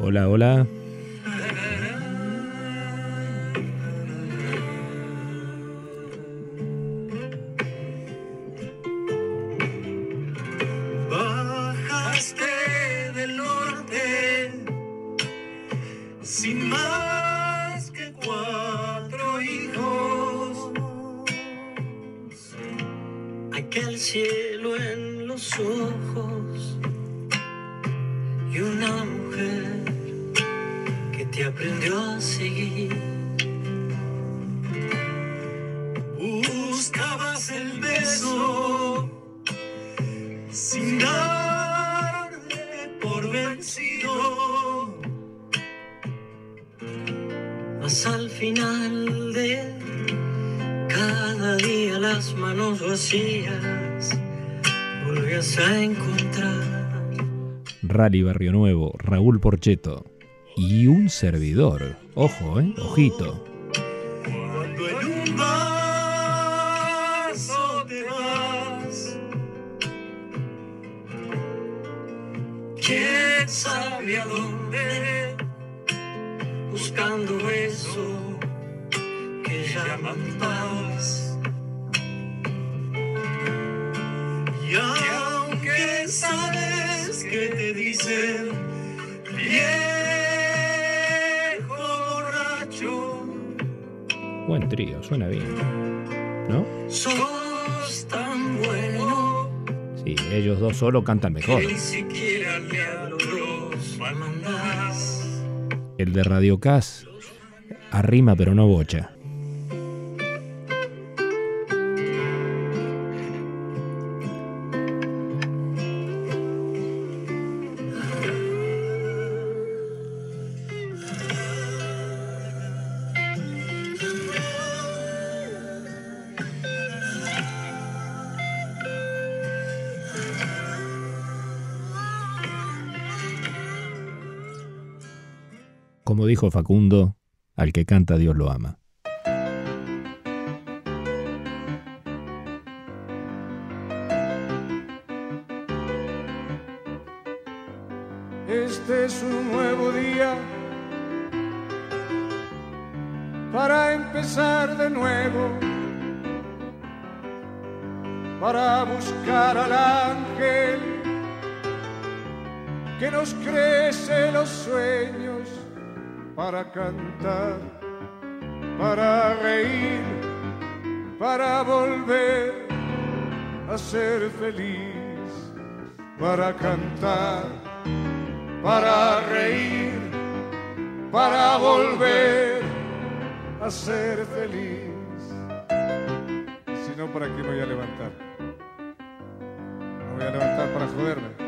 Hola, hola. Vacías volvías a encontrar. Rally Barrio Nuevo, Raúl Porcheto. Y un servidor. Ojo, ¿eh? Ojito. Cuando en un vaso te vas, quién sabe a dónde, buscando eso que llaman paz. Y aunque sabes que te dicen viejo borracho, Buen trío, suena bien. ¿No? sos tan bueno Sí, ellos dos solo cantan mejor. ni siquiera le. El de Radio Cas arrima pero no bocha. Como dijo Facundo, al que canta Dios lo ama. Este es un nuevo día para empezar de nuevo, para buscar al ángel que nos crece los sueños, para cantar, para reír, para volver a ser feliz, para cantar para reír, para volver a ser feliz. Si no, ¿para qué me voy a levantar? Me voy a levantar para joderme.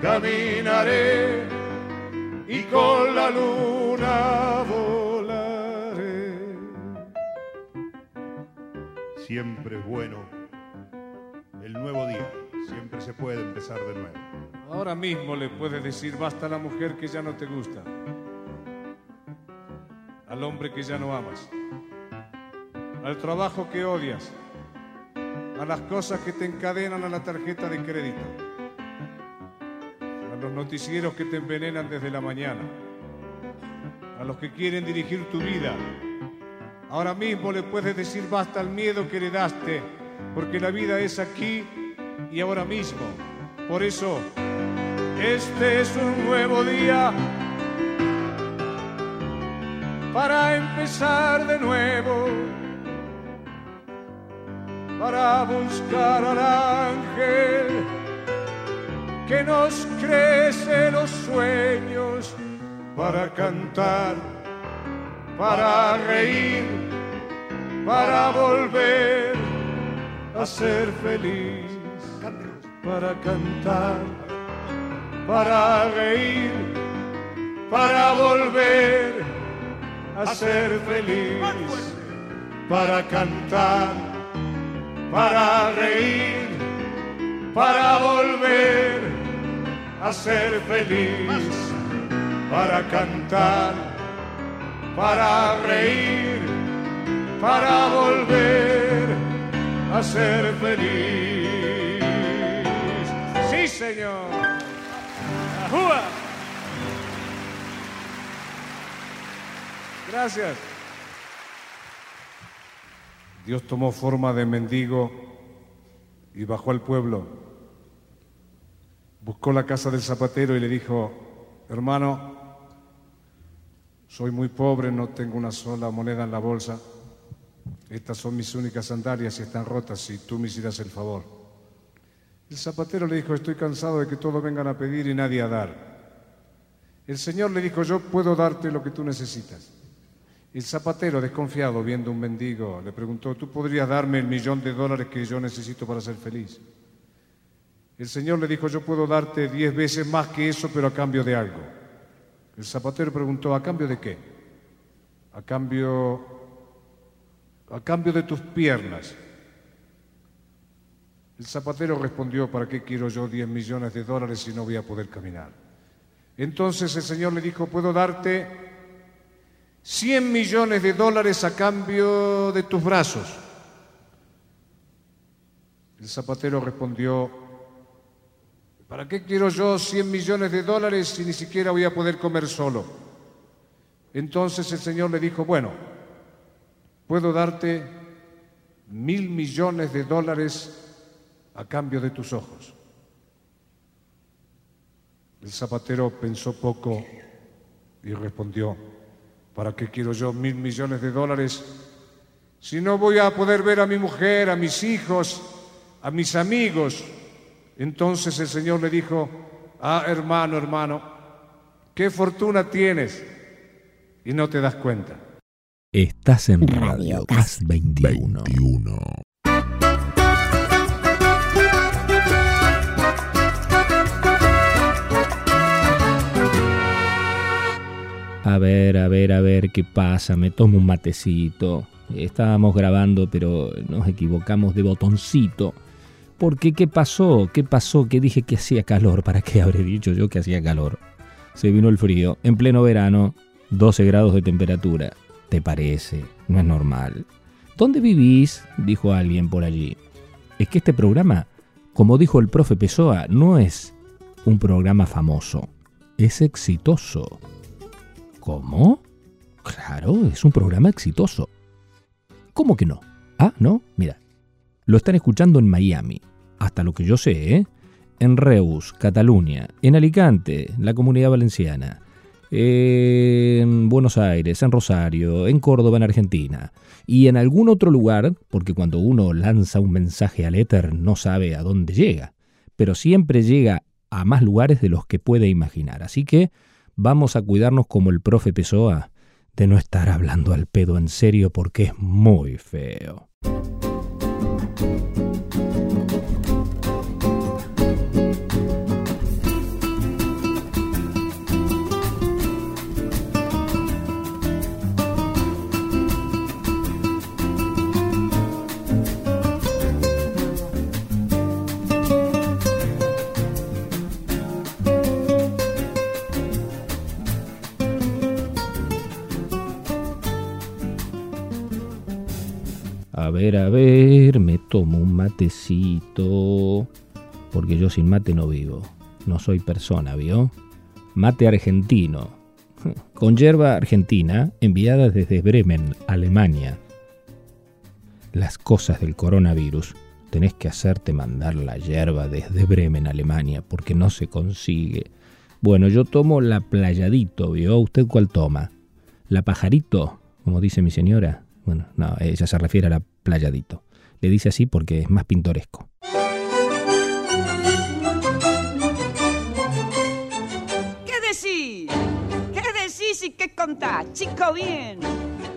Caminaré y con la luna volaré. Siempre es bueno. El nuevo día. Siempre se puede empezar de nuevo. Ahora mismo le puedes decir basta a la mujer que ya no te gusta, al hombre que ya no amas, al trabajo que odias, a las cosas que te encadenan a la tarjeta de crédito, noticieros que te envenenan desde la mañana, a los que quieren dirigir tu vida. Ahora mismo le puedes decir basta al miedo que heredaste, porque la vida es aquí y ahora mismo. Por eso, este es un nuevo día para empezar de nuevo, para buscar al ángel que nos crece los sueños, para cantar, para reír, para volver a ser feliz, para cantar, para reír, para volver a ser feliz, para cantar, para reír, para volver a ser feliz, para cantar, para reír, para volver a ser feliz. Sí, señor. Gracias. Dios tomó forma de mendigo y bajó al pueblo. Buscó la casa del zapatero y le dijo, hermano, soy muy pobre, no tengo una sola moneda en la bolsa. Estas son mis únicas sandalias y están rotas si tú me hicieras el favor. El zapatero le dijo, estoy cansado de que todos vengan a pedir y nadie a dar. El Señor le dijo, yo puedo darte lo que tú necesitas. El zapatero, desconfiado, viendo un mendigo, le preguntó, ¿tú podrías darme el millón de dólares que yo necesito para ser feliz? El Señor le dijo, yo puedo darte diez veces más que eso, pero a cambio de algo. El zapatero preguntó, ¿a cambio de qué? A cambio, a cambio de tus piernas. El zapatero respondió, ¿para qué quiero yo diez millones de dólares si no voy a poder caminar? Entonces el Señor le dijo, puedo darte 100 millones de dólares a cambio de tus brazos. El zapatero respondió, ¿para qué quiero yo 100 millones de dólares si ni siquiera voy a poder comer solo? Entonces el Señor le dijo, bueno, puedo darte mil millones de dólares a cambio de tus ojos. El zapatero pensó poco y respondió, ¿Para qué quiero yo mil millones de dólares si no voy a poder ver a mi mujer, a mis hijos, a mis amigos? Entonces el Señor le dijo, ah, hermano, hermano, qué fortuna tienes y no te das cuenta. Estás en Radio 21. 21. A ver, a ver, a ver qué pasa. Me tomo un matecito. Estábamos grabando, pero nos equivocamos de botoncito. ¿Por qué? ¿Qué pasó? ¿Qué pasó? ¿Qué dije que hacía calor? ¿Para qué habré dicho yo que hacía calor? Se vino el frío. En pleno verano, 12 grados de temperatura. ¿Te parece? No es normal. ¿Dónde vivís? dijo alguien por allí. Es que este programa, como dijo el profe Pessoa, no es un programa famoso. Es exitoso. ¿Cómo? Claro, es un programa exitoso. ¿Cómo que no? Ah, no, mira. Lo están escuchando en Miami, hasta lo que yo sé, ¿eh? En Reus, Cataluña, en Alicante, la comunidad valenciana, en Buenos Aires, en Rosario, en Córdoba, en Argentina, y en algún otro lugar, porque cuando uno lanza un mensaje al éter no sabe a dónde llega, pero siempre llega a más lugares de los que puede imaginar. Así que vamos a cuidarnos como el profe Pessoa de no estar hablando al pedo en serio porque es muy feo. Ver, a ver, me tomo un matecito. Porque yo sin mate no vivo. No soy persona, ¿vio? Mate argentino. Con hierba argentina enviada desde Bremen, Alemania. Las cosas del coronavirus. Tenés que hacerte mandar la hierba desde Bremen, Alemania, porque no se consigue. Bueno, yo tomo la playadito, ¿vio? ¿Usted cuál toma? ¿La pajarito? Como dice mi señora. Bueno, no, ella se refiere a la Le dice así porque es más pintoresco. ¿Qué decís? ¿Qué decís y qué contás, chico bien?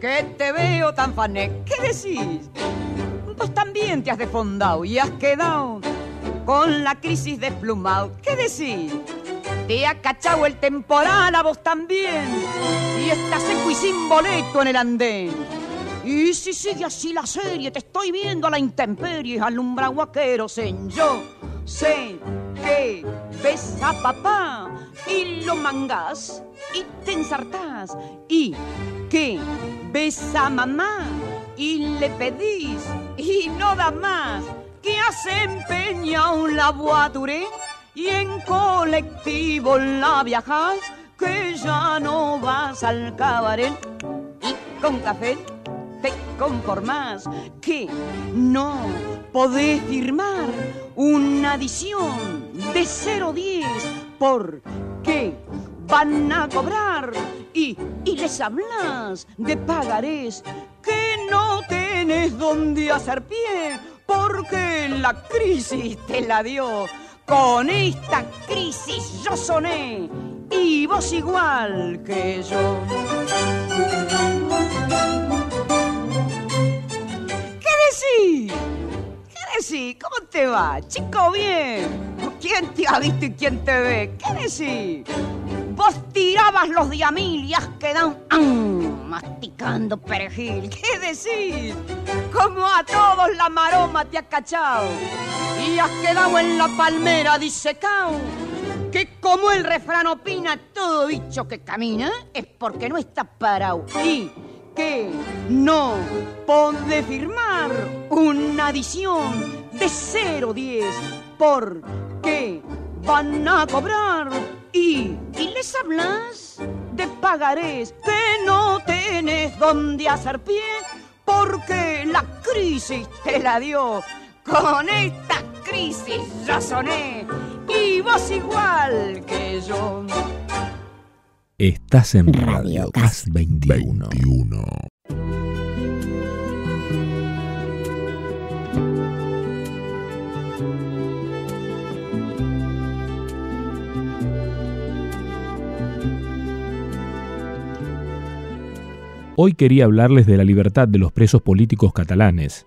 Que te veo tan fané. ¿Qué decís? Vos también te has defondado y has quedado con la crisis desplumado. ¿Qué decís? te ha cachado el temporal a vos también. Y estás seco y sin boleto en el andén. Y si sigue así la serie, te estoy viendo a la intemperie, alumbra guaqueros en yo. Sé que ves a papá y lo mangas y te ensartás. Y que ves a mamá y le pedís y no da más que has empeñado la voiture y en colectivo la viajas que ya no vas al cabaret y con café te conformas que no podés firmar una adición de 0.10 porque van a cobrar y, y les hablas de pagarés que no tenés donde hacer pie porque la crisis te la dio. Con esta crisis yo soné y vos igual que yo. ¿Qué decís? ¿Cómo te va? Chico, bien. ¿Quién te ha visto y quién te ve? ¿Qué decís? Vos tirabas los diamil y has quedado masticando perejil. ¿Qué decís? Como a todos la maroma te ha cachado y has quedado en la palmera disecado. Que como el refrán opina, todo bicho que camina es porque no está parado. Y que no puede firmar una adición de 0.10 porque van a cobrar y, y les hablas de pagarés que no tenés donde hacer pie porque la crisis te la dio. Con esta crisis razoné y vos igual que yo. Estás en Radio Gas 21. Hoy quería hablarles de la libertad de los presos políticos catalanes,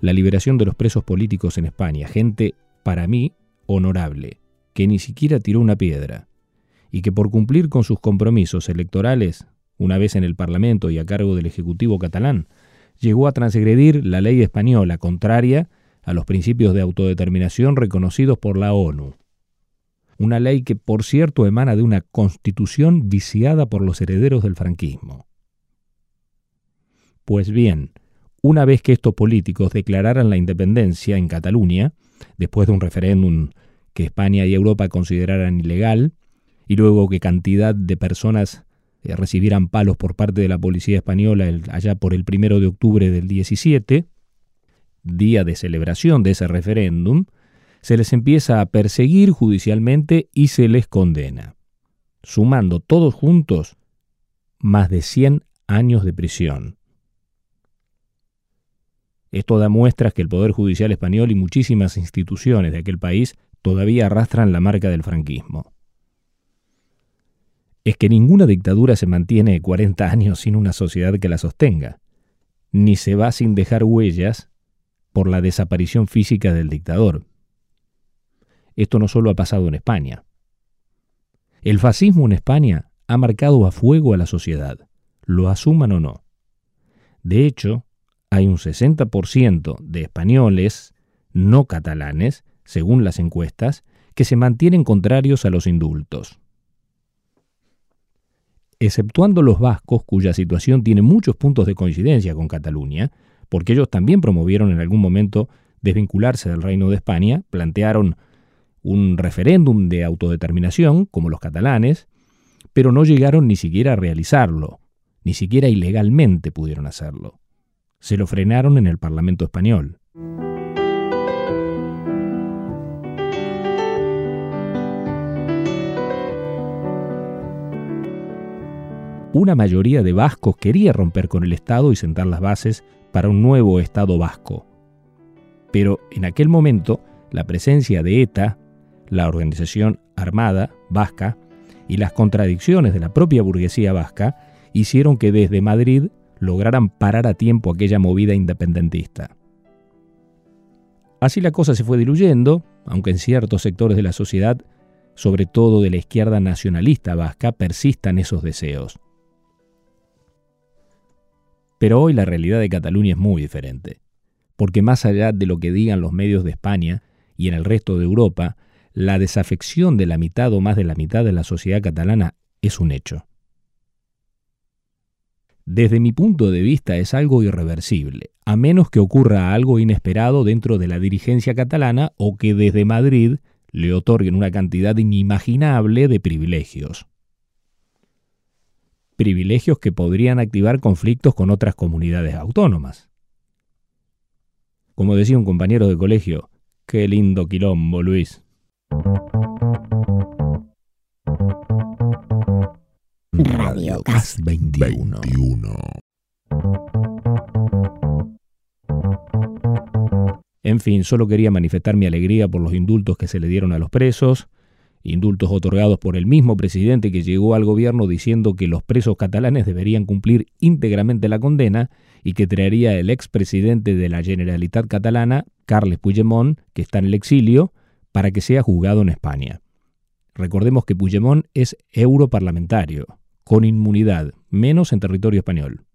la liberación de los presos políticos en España, gente, para mí, honorable, que ni siquiera tiró una piedra, y que por cumplir con sus compromisos electorales, una vez en el Parlamento y a cargo del Ejecutivo catalán, llegó a transgredir la ley española contraria a los principios de autodeterminación reconocidos por la ONU. Una ley que, por cierto, emana de una constitución viciada por los herederos del franquismo. Pues bien, una vez que estos políticos declararan la independencia en Cataluña, después de un referéndum que España y Europa consideraran ilegal, y luego que cantidad de personas eh, recibieran palos por parte de la policía española allá por el primero de octubre del 17, día de celebración de ese referéndum, se les empieza a perseguir judicialmente y se les condena, sumando todos juntos más de 100 años de prisión. Esto da muestras que el Poder Judicial español y muchísimas instituciones de aquel país todavía arrastran la marca del franquismo. Es que ninguna dictadura se mantiene 40 años sin una sociedad que la sostenga, ni se va sin dejar huellas por la desaparición física del dictador. Esto no solo ha pasado en España. El fascismo en España ha marcado a fuego a la sociedad, lo asuman o no. De hecho, hay un 60% de españoles no catalanes, según las encuestas, que se mantienen contrarios a los indultos. Exceptuando los vascos, cuya situación tiene muchos puntos de coincidencia con Cataluña, porque ellos también promovieron en algún momento desvincularse del Reino de España, plantearon un referéndum de autodeterminación, como los catalanes, pero no llegaron ni siquiera a realizarlo, ni siquiera ilegalmente pudieron hacerlo se lo frenaron en el Parlamento español. Una mayoría de vascos quería romper con el Estado y sentar las bases para un nuevo Estado vasco. Pero en aquel momento, la presencia de ETA, la organización armada vasca, y las contradicciones de la propia burguesía vasca hicieron que desde Madrid lograran parar a tiempo aquella movida independentista. Así la cosa se fue diluyendo, aunque en ciertos sectores de la sociedad sobre todo de la izquierda nacionalista vasca, persistan esos deseos. Pero hoy la realidad de Cataluña es muy diferente, porque más allá de lo que digan los medios de España y en el resto de Europa, la desafección de la mitad o más de la mitad de la sociedad catalana es un hecho. Desde mi punto de vista es algo irreversible, a menos que ocurra algo inesperado dentro de la dirigencia catalana o que desde Madrid le otorguen una cantidad inimaginable de privilegios privilegios que podrían activar conflictos con otras comunidades autónomas. Como decía un compañero de colegio, qué lindo quilombo, Luis. Radio Gas 21. En fin, solo quería manifestar mi alegría por los indultos que se le dieron a los presos, indultos otorgados por el mismo presidente que llegó al gobierno diciendo que los presos catalanes deberían cumplir íntegramente la condena y que traería el expresidente de la Generalitat catalana, Carles Puigdemont, que está en el exilio, para que sea juzgado en España. Recordemos que Puigdemont es europarlamentario, con inmunidad, menos en territorio español.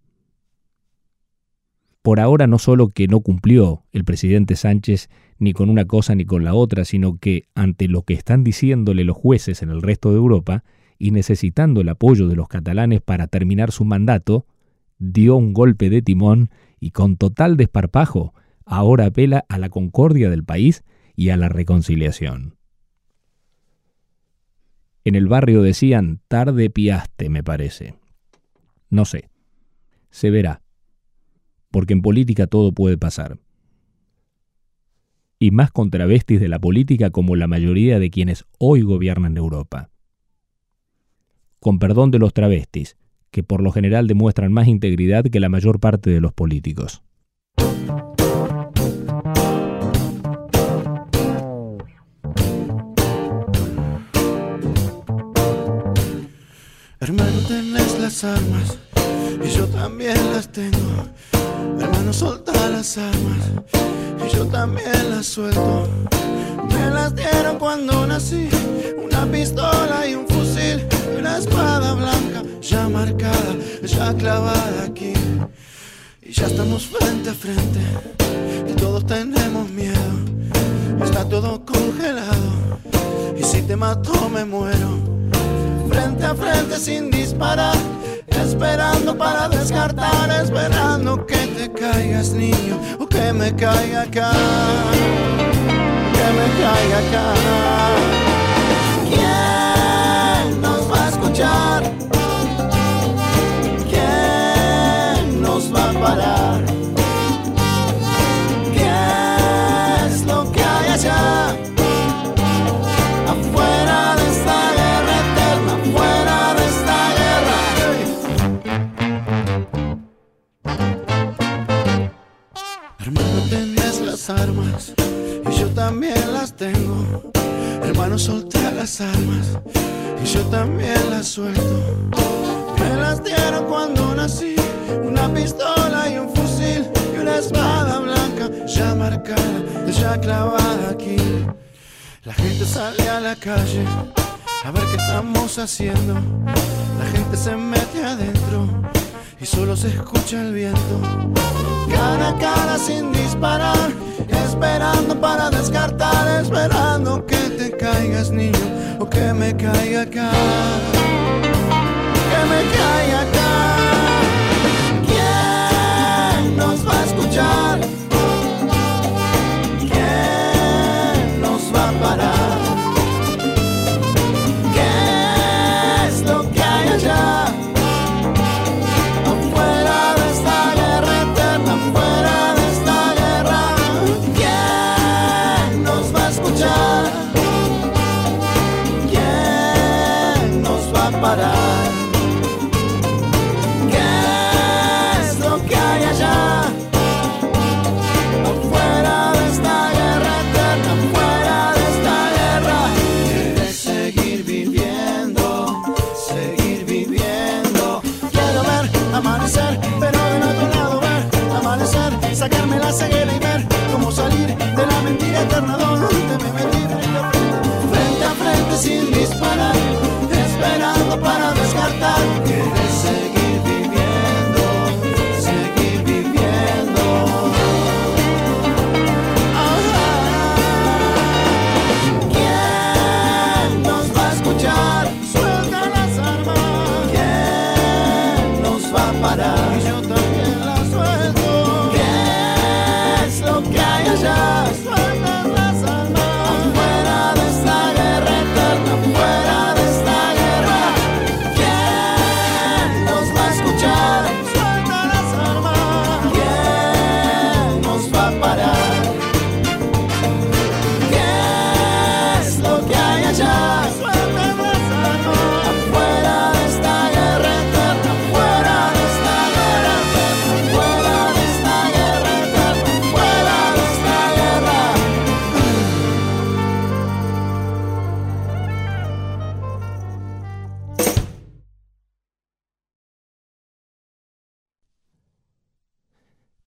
Por ahora no solo que no cumplió el presidente Sánchez ni con una cosa ni con la otra, sino que ante lo que están diciéndole los jueces en el resto de Europa, y necesitando el apoyo de los catalanes para terminar su mandato, dio un golpe de timón y con total desparpajo ahora apela a la concordia del país y a la reconciliación. En el barrio decían, tarde piaste, me parece. No sé. Se verá. Porque en política todo puede pasar y más con travestis de la política como la mayoría de quienes hoy gobiernan Europa. Con perdón de los travestis, que por lo general demuestran más integridad que la mayor parte de los políticos. Hermano, tenés las armas y yo también las tengo. Hermano, solta las armas y yo también las suelto. Me las dieron cuando nací, una pistola y un fusil una espada blanca ya marcada, ya clavada aquí. Y ya estamos frente a frente y todos tenemos miedo. Está todo congelado y si te mato me muero. Frente a frente sin disparar esperando para descartar, esperando que te caigas, niño, o que me caiga acá, que me caiga acá. Y yo también las tengo. Hermano, solté las armas y yo también las suelto. Me las dieron cuando nací, una pistola y un fusil y una espada blanca ya marcada, ya clavada aquí. La gente sale a la calle a ver qué estamos haciendo. La gente se mete adentro y solo se escucha el viento. Cara a cara sin disparar, esperando para descartar, esperando que te caigas, niño, o que me caiga acá. Que me caiga acá. ¿Quién nos va a escuchar?